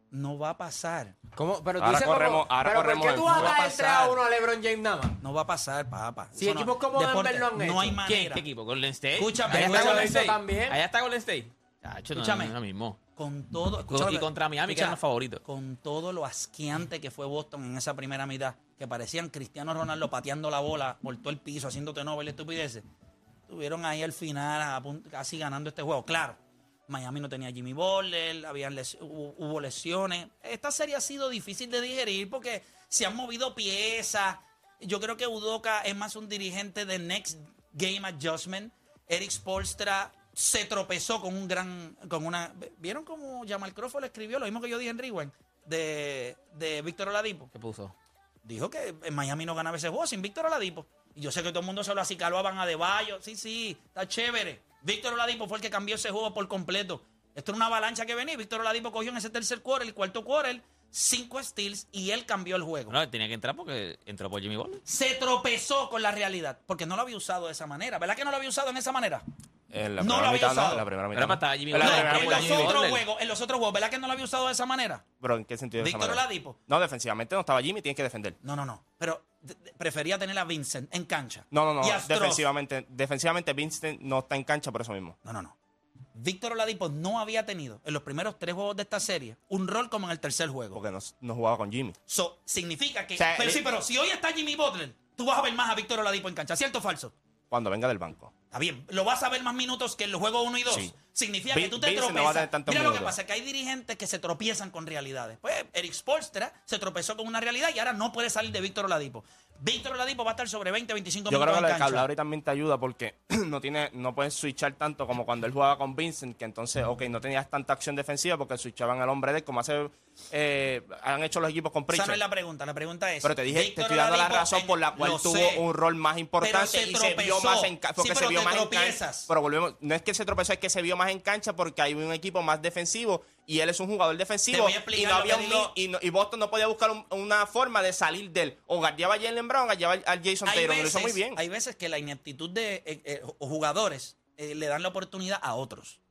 No va a pasar. ¿Cómo? Pero tú Ahora dices corremos- ahora pero corremos ¿por qué tú vas a entre a uno a LeBron James nada más? No va a pasar, papá. Si Eso no- equipos como deporte, Denver lo han No hecho. hay manera. ¿Qué equipo? ¿Golden State? Escúchame, Allá está. Golden State. también. Allá está Golden State. Chacho, no, Escúchame. no, mismo. Con todo. Y contra Miami, que eran los favoritos. Con todo lo asqueante que fue Boston en esa primera mitad, que parecían Cristiano Ronaldo pateando la bola por todo el piso, haciéndote novel estupideces. Tuvieron ahí al final a punto- casi ganando este juego. Claro, Miami no tenía Jimmy Butler, habían les- hubo, hubo lesiones. Esta serie ha sido difícil de digerir porque se han movido piezas. Yo creo que Udoka es más un dirigente de Next Game Adjustment. Eric Spolstra se tropezó con un gran, con una, ¿vieron cómo Jamal Crawford le escribió lo mismo que yo dije en Rewind de, de Víctor Oladipo? ¿Qué puso? Dijo que en Miami no ganaba ese juego sin Víctor Oladipo. Y yo sé que todo el mundo se lo acicalaban a Deballo. Sí, sí, está chévere. Víctor Oladipo fue el que cambió ese juego por completo. Esto era una avalancha que venía. Víctor Oladipo cogió en ese tercer quarter, el cuarto quarter, cinco steals y él cambió el juego. No, tenía que entrar porque entró por Jimmy Butler. Se tropezó con la realidad porque no lo había usado de esa manera. ¿Verdad que no lo había usado en esa manera? En la No lo había mitad, usado. no. En la primera mitad. Era no. para estar Jimmy En la los Jimmy otros juegos, en los otros juegos, ¿verdad que no lo había usado de esa manera? Pero ¿en qué sentido? de Víctor? Oladipo. No, defensivamente no estaba Jimmy, tienes que defender. No, no, no. Pero de- de- prefería tener a Vincent en cancha. No, no, no. Y. Defensivamente, defensivamente Vincent no está en cancha por eso mismo. No, no, no. Víctor Oladipo no había tenido en los primeros tres juegos de esta serie un rol como en el tercer juego. Porque no, no jugaba con Jimmy. So, significa que. O sea, pero el- sí, pero si hoy está Jimmy Butler, tú vas a ver más a Víctor Oladipo en cancha. ¿Cierto o falso? Cuando venga del banco. Está bien. ¿Lo vas a ver más minutos que en los juegos 1 y 2? Sí. Significa que tú te Vincent no tropiezas. tantos Mira lo que pasa, que hay dirigentes que se tropiezan con realidades. Pues Eric Spolstra se tropezó con una realidad y ahora no puede salir de Víctor Oladipo. Víctor Oladipo va a estar sobre 20, 25 Yo minutos creo que lo de. Calabria también te ayuda porque no tiene, no puedes switchar tanto como cuando él jugaba con Vincent, que entonces, ok, no tenías tanta acción defensiva porque switchaban al hombre de él, como hace, eh, han hecho los equipos con Esa no Pritchard. es la pregunta. La pregunta es. Pero te dije, te Víctor estoy dando la razón en- por la cual tuvo sé, un rol más importante y se vio más en cancha. Porque pero se vio te más en cancha. Pero volvemos, no es que se tropezó, es que se vio más en cancha porque hay un equipo más defensivo y él es un jugador defensivo. Y, no había un y, no- y Boston no podía buscar un- una forma de salir de él. O guardiaba a Jalen Brown o guardiaba al Jason Taylor. veces, Lo hizo muy bien. hay veces que la ineptitud de eh, eh, jugadores eh, le dan la oportunidad a otros.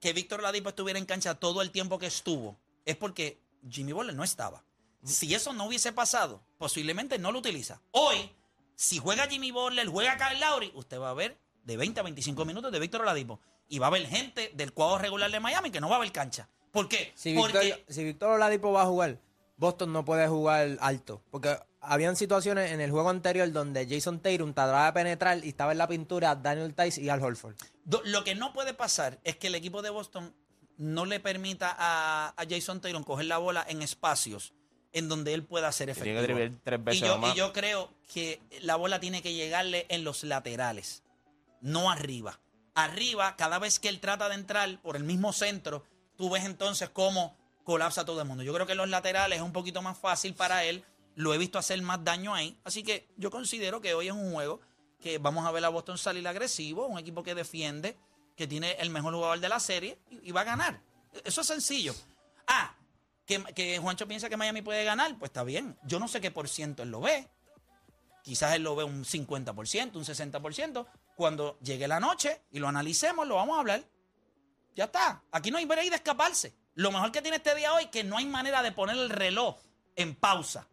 Que Víctor Ladipo estuviera en cancha todo el tiempo que estuvo es porque Jimmy Butler no estaba. Si eso no hubiese pasado, posiblemente no lo utiliza. Hoy, si juega Jimmy Butler, juega Kyle Lowry, usted va a ver de 20 a 25 minutos de Víctor Oladipo. Y va a haber gente del cuadro regular de Miami que no va a ver cancha. ¿Por qué? Si Porque Víctor, si Víctor Oladipo va a jugar, Boston no puede jugar alto. Porque habían situaciones en el juego anterior donde Jason Tatum trataba de penetrar y estaba en la pintura Daniel Tice y Al Horford. Lo que no puede pasar es que el equipo de Boston no le permita a, a Jason Taylor coger la bola en espacios en donde él pueda ser Tiene que efectivo. tres veces y, yo, o más. y yo creo que la bola tiene que llegarle en los laterales, no arriba. Arriba, cada vez que él trata de entrar por el mismo centro, tú ves entonces cómo colapsa todo el mundo. Yo creo que los laterales es un poquito más fácil para él. Lo he visto hacer más daño ahí. Así que yo considero que hoy es un juego que vamos a ver a Boston salir agresivo, un equipo que defiende, que tiene el mejor jugador de la serie y, y va a ganar. Eso es sencillo. Ah, que, que Juancho piensa que Miami puede ganar, pues está bien. Yo no sé qué por ciento él lo ve. Quizás él lo ve un 50%, un 60%. Cuando llegue la noche y lo analicemos, lo vamos a hablar. Ya está. Aquí no hay break de escaparse. Lo mejor que tiene este día hoy es que no hay manera de poner el reloj en pausa.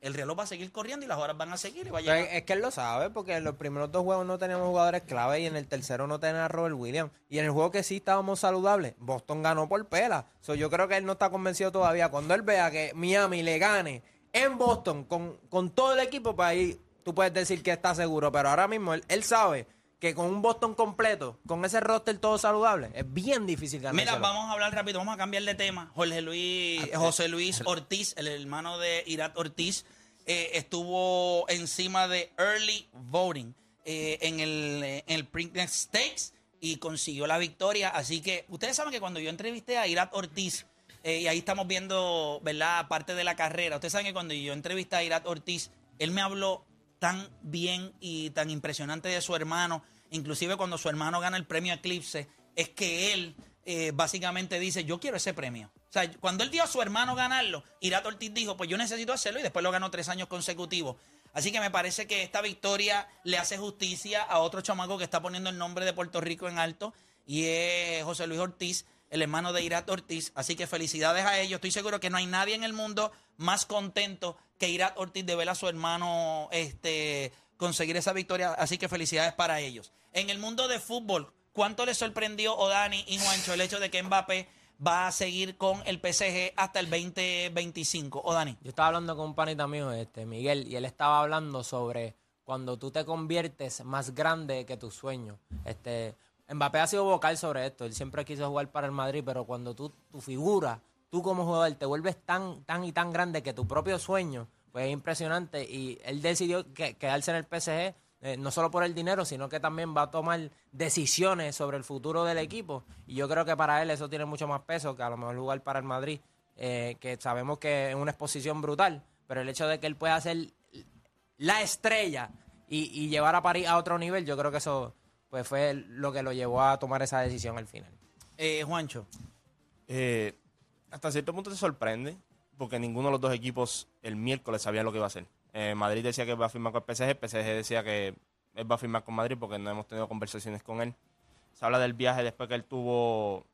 El reloj va a seguir corriendo y las horas van a seguir y va a llegar. es que él lo sabe, porque en los primeros dos juegos no teníamos jugadores clave y en el tercero no tenía a Robert Williams. Y en el juego que sí estábamos saludables, Boston ganó por pela. So, yo creo que él no está convencido todavía. Cuando él vea que Miami le gane en Boston con, con todo el equipo, pues ahí tú puedes decir que está seguro. Pero ahora mismo él, él sabe que con un Boston completo, con ese roster todo saludable, es bien difícil ganar. Mira, vamos a hablar rápido, vamos a cambiar de tema. Jorge Luis, José Luis Ortiz, el hermano de Irat Ortiz, eh, estuvo encima de early voting eh, en el, eh, en el Stakes y consiguió la victoria. Así que ustedes saben que cuando yo entrevisté a Irat Ortiz, eh, y ahí estamos viendo, ¿verdad?, parte de la carrera. Ustedes saben que cuando yo entrevisté a Irat Ortiz, él me habló tan bien y tan impresionante de su hermano, inclusive cuando su hermano gana el premio Eclipse, es que él eh, básicamente dice, yo quiero ese premio. O sea, cuando él dio a su hermano ganarlo, Irat Ortiz dijo, pues yo necesito hacerlo y después lo ganó tres años consecutivos. Así que me parece que esta victoria le hace justicia a otro chamaco que está poniendo el nombre de Puerto Rico en alto y es José Luis Ortiz, el hermano de Irat Ortiz. Así que felicidades a ellos. Estoy seguro que no hay nadie en el mundo más contento que Irat Ortiz de ver a su hermano este, conseguir esa victoria. Así que felicidades para ellos. En el mundo de fútbol, ¿cuánto les sorprendió Odani y Juancho el hecho de que Mbappé va a seguir con el PSG hasta el 2025? Odani. Yo estaba hablando con un panita mío, este, Miguel, y él estaba hablando sobre cuando tú te conviertes más grande que tus sueños. Este, Mbappé ha sido vocal sobre esto. Él siempre quiso jugar para el Madrid, pero cuando tú, tu figura, tú como jugador, te vuelves tan, tan y tan grande que tu propio sueño, pues es impresionante. Y él decidió que- quedarse en el PSG, eh, no solo por el dinero, sino que también va a tomar decisiones sobre el futuro del equipo. Y yo creo que para él eso tiene mucho más peso que a lo mejor jugar para el Madrid, eh, que sabemos que es una exposición brutal, pero el hecho de que él pueda ser la estrella y, y llevar a París a otro nivel, yo creo que eso pues fue lo que lo llevó a tomar esa decisión al final. Eh, Juancho. Eh, hasta cierto punto te sorprende, porque ninguno de los dos equipos el miércoles sabía lo que iba a hacer. Eh, Madrid decía que va a firmar con el PSG, el PSG decía que él va a firmar con Madrid porque no hemos tenido conversaciones con él. Se habla del viaje después que él tuvo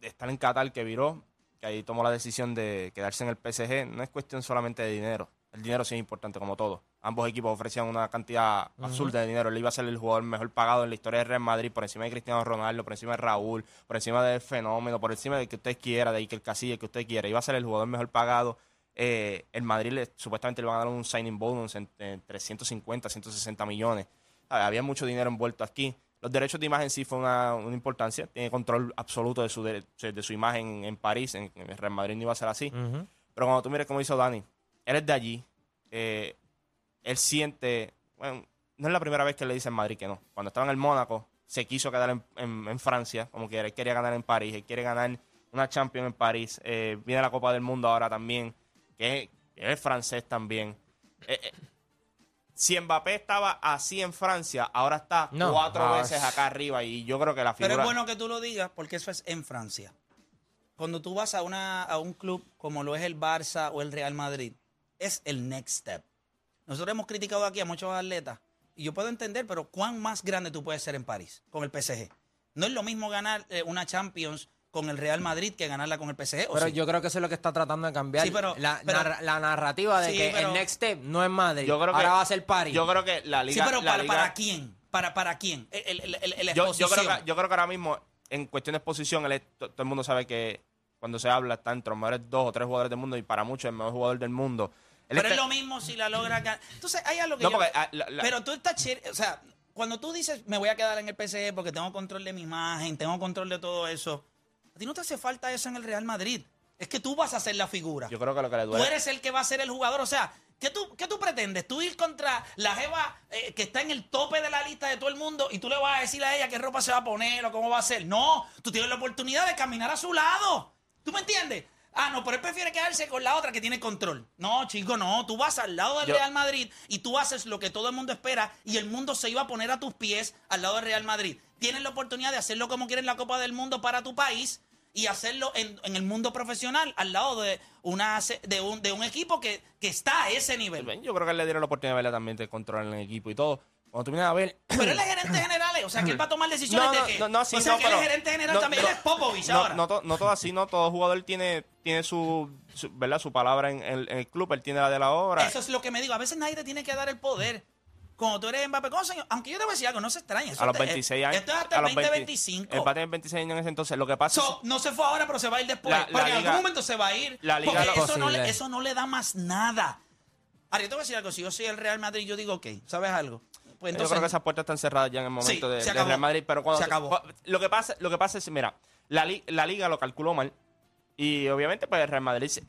de estar en Qatar, que viró, que ahí tomó la decisión de quedarse en el PSG. No es cuestión solamente de dinero. El dinero sí es importante, como todo. Ambos equipos ofrecían una cantidad absurda de dinero. Él iba a ser el jugador mejor pagado en la historia del Real Madrid, por encima de Cristiano Ronaldo, por encima de Raúl, por encima del fenómeno, por encima de que usted quiera, de Iker Casillas, que usted quiera. Iba a ser el jugador mejor pagado. Eh, el Madrid le- supuestamente le van a dar un signing bonus en, en 350, 160 millones. Ah, Había mucho dinero envuelto aquí. Los derechos de imagen sí fue una, una importancia. Tiene control absoluto de su, de, de su imagen en París. En, en Real Madrid no iba a ser así. Pero cuando tú mires cómo hizo Dani, él es de allí. eh, él siente, bueno, no es la primera vez que le dicen Madrid que no. Cuando estaba en el Mónaco, se quiso quedar en, en- en Francia, como quiera, él quería ganar en París, él quiere ganar una Champions en París, eh, viene la Copa del Mundo ahora también, que es, que es francés también. Eh, eh, si Mbappé estaba así en Francia, ahora está No. cuatro Ah, veces acá arriba y yo creo que la Pero figura... es bueno que tú lo digas porque eso es en Francia. Cuando tú vas a, una, a un club como lo es el Barça o el Real Madrid, es el next step. Nosotros hemos criticado aquí a muchos atletas y yo puedo entender, pero ¿cuán más grande tú puedes ser en París con el PSG? No es lo mismo ganar eh, una Champions con el Real Madrid que ganarla con el PSG. ¿o Pero sí? yo creo que eso es lo que está tratando de cambiar. Sí, pero- la, pero- narra- la narrativa de Sí, que pero- el next step no es Madrid. Yo creo que- ahora va a ser París. Yo creo que la Sí, liga... pero la para, liga- ¿para quién? ¿Para, para quién? El, el, el- el yo, creo que, yo creo que ahora mismo, en cuestión de exposición, todo el mundo sabe que cuando se habla está entre los mejores dos o tres jugadores del mundo y para muchos el mejor jugador del mundo. Pero está- es lo mismo si la logra ganar. Entonces, hay algo que No, yo- porque, ah, la- la- Pero tú estás chévere, o sea, cuando tú dices, me voy a quedar en el PSG porque tengo control de mi imagen, tengo control de todo eso, a ti no te hace falta eso en el Real Madrid. Es que tú vas a ser la figura. Yo creo que lo que le Tú duele... eres el que va a ser el jugador. O sea, ¿qué tú, qué tú pretendes? ¿Tú ir contra la Jeva eh, que está en el tope de la lista de todo el mundo y tú le vas a decir a ella qué ropa se va a poner o cómo va a ser? No, tú tienes la oportunidad de caminar a su lado. ¿Tú me entiendes? Ah, no, pero él prefiere quedarse con la otra que tiene control. No, chico, no. Tú vas al lado del Yo- Real Madrid y tú haces lo que todo el mundo espera y el mundo se iba a poner a tus pies al lado del Real Madrid. Tienes la oportunidad de hacerlo como quieres la Copa del Mundo para tu país y hacerlo en, en el mundo profesional al lado de, una, se- de, un, de un equipo que, que está a ese nivel. Yo creo que él le dieron la oportunidad de verla también de controlar el equipo y todo. Cuando tú vienes a ver... Pero él es gerente general, o sea que él va a tomar decisiones No, de que. no, no, sí, o sea no, que él es gerente general no, también. él es Popovich ahora. No, to- no todo así, no. Todo jugador tiene, tiene su, su- ¿verdad? su palabra en el, en el club, él tiene la de la obra. Eso es lo que me digo. A veces nadie te tiene que dar el poder. Cuando tú eres Mbappé, ¿cómo se- aunque yo te voy a decir algo, no se extrañe. eso a los te- 26 años. Esto es hasta el los 20 2025. Él va a tener 26 años en ese entonces. Lo que pasa So, no se fue ahora, pero se va a ir después. La- la porque en algún momento se va a ir. la liga porque eso, no le, eso no le da más nada. Ahora, yo te voy a decir algo. Si yo soy el Real Madrid, yo digo, ok, ¿sabes algo? Pues yo entonces, creo que esas puertas están cerradas ya en el momento Sí, de, se de acabó. Real Madrid. Pero cuando Se acabó. lo que pasa, lo que pasa es, mira, la, li- la liga lo calculó mal y obviamente pues el Real Madrid se-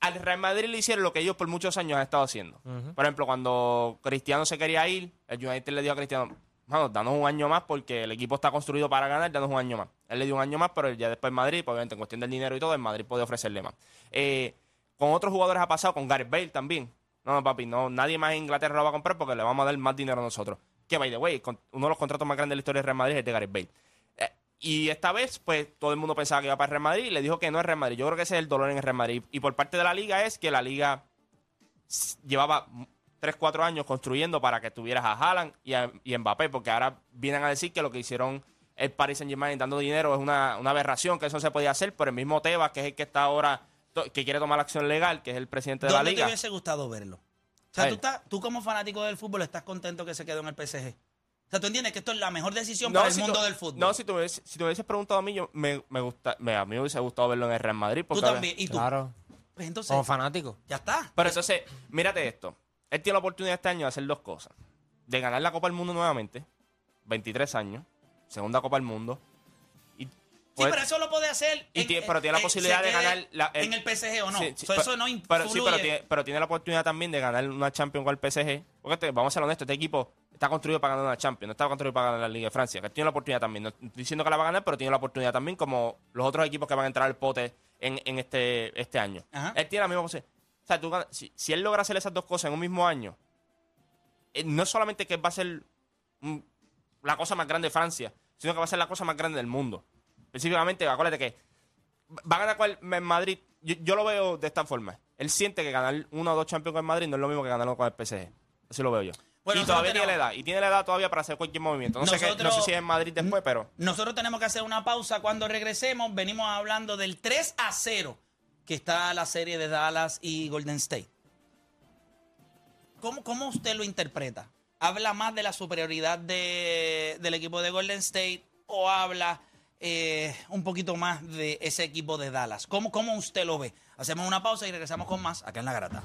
al Real Madrid le hicieron lo que ellos por muchos años han estado haciendo. Por ejemplo, cuando Cristiano se quería ir, el United le dijo a Cristiano, "Mano, danos un año más porque el equipo está construido para ganar, danos un año más. Él le dio un año más, pero ya después Madrid, pues, obviamente en cuestión del dinero y todo, el Madrid puede ofrecerle más. Eh, con otros jugadores ha pasado, con Gareth Bale también. No, no, papi, no, nadie más en Inglaterra lo va a comprar porque le vamos a dar más dinero a nosotros. Que, by the way, uno de los contratos más grandes de la historia del Real Madrid es el de Gareth Bale. Eh, y esta vez, pues, todo el mundo pensaba que iba para Real Madrid y le dijo que no es Real Madrid. Yo creo que ese es el dolor en el Real Madrid. Y por parte de la liga es que la liga llevaba 3, 4 años construyendo para que tuvieras a Haaland y a, Mbappé, porque ahora vienen a decir que lo que hicieron el Paris Saint Germain dando dinero es una, aberración, que eso se podía hacer, pero el mismo Tebas, que es el que está ahora, que quiere tomar la acción legal, que es el presidente de la ¿dónde te liga. hubiese gustado verlo? O sea, tú, estás, tú como fanático del fútbol estás contento que se quedó en el PSG. O sea, tú entiendes que esto es la mejor decisión No, para el mundo tú- del fútbol. No, si tú, hubiese- si tú hubieses preguntado a mí, yo me, me gusta, me- a mí me hubiese gustado verlo en el Real Madrid. tú Porque ahora- también. Y tú. Claro. Pues entonces, Como fanático. ya está. Pero entonces, mírate esto. Él tiene la oportunidad este año de hacer dos cosas. De ganar la Copa del Mundo nuevamente, 23 años, segunda Copa del Mundo. Sí, puede- pero eso lo puede hacer. Y en- tiene- pero tiene la eh, posibilidad de ganar la- el- en el PSG o no. Sí, sí, So, pero- eso no influye. pero, sí, pero tiene, pero tiene la oportunidad también de ganar una Champions con el PSG. Porque este- vamos a ser honestos, este equipo está construido para ganar una Champions, no está construido para ganar la Liga de Francia. Que tiene la oportunidad también. No estoy diciendo que la va a ganar, pero tiene la oportunidad también, como los otros equipos que van a entrar al pote en, en este, este año. Ajá. Él tiene la misma posibilidad. O sea, tú si, si él logra hacer esas dos cosas en un mismo año, eh, no solamente que va a ser mm, la cosa más grande de Francia, sino que va a ser la cosa más grande del mundo. Específicamente, acuérdate que va a ganar cual en Madrid. Yo, yo lo veo de esta forma. Él siente que ganar uno o dos Champions con Madrid no es lo mismo que ganarlo con el PSG. Así lo veo yo. Bueno, y todavía tiene la tenemos- edad. Y tiene la edad todavía para hacer cualquier movimiento. No, sé, qué- no sé si es en Madrid después, pero... Nosotros tenemos que hacer una pausa. Cuando regresemos, venimos hablando del 3 a 0 que está la serie de Dallas y Golden State. ¿Cómo, cómo usted lo interpreta? ¿Habla más de la superioridad de- del equipo de Golden State o habla eh, un poquito más de ese equipo de Dallas? ¿Cómo, ¿Cómo usted lo ve? Hacemos una pausa y regresamos con más acá en La Grata.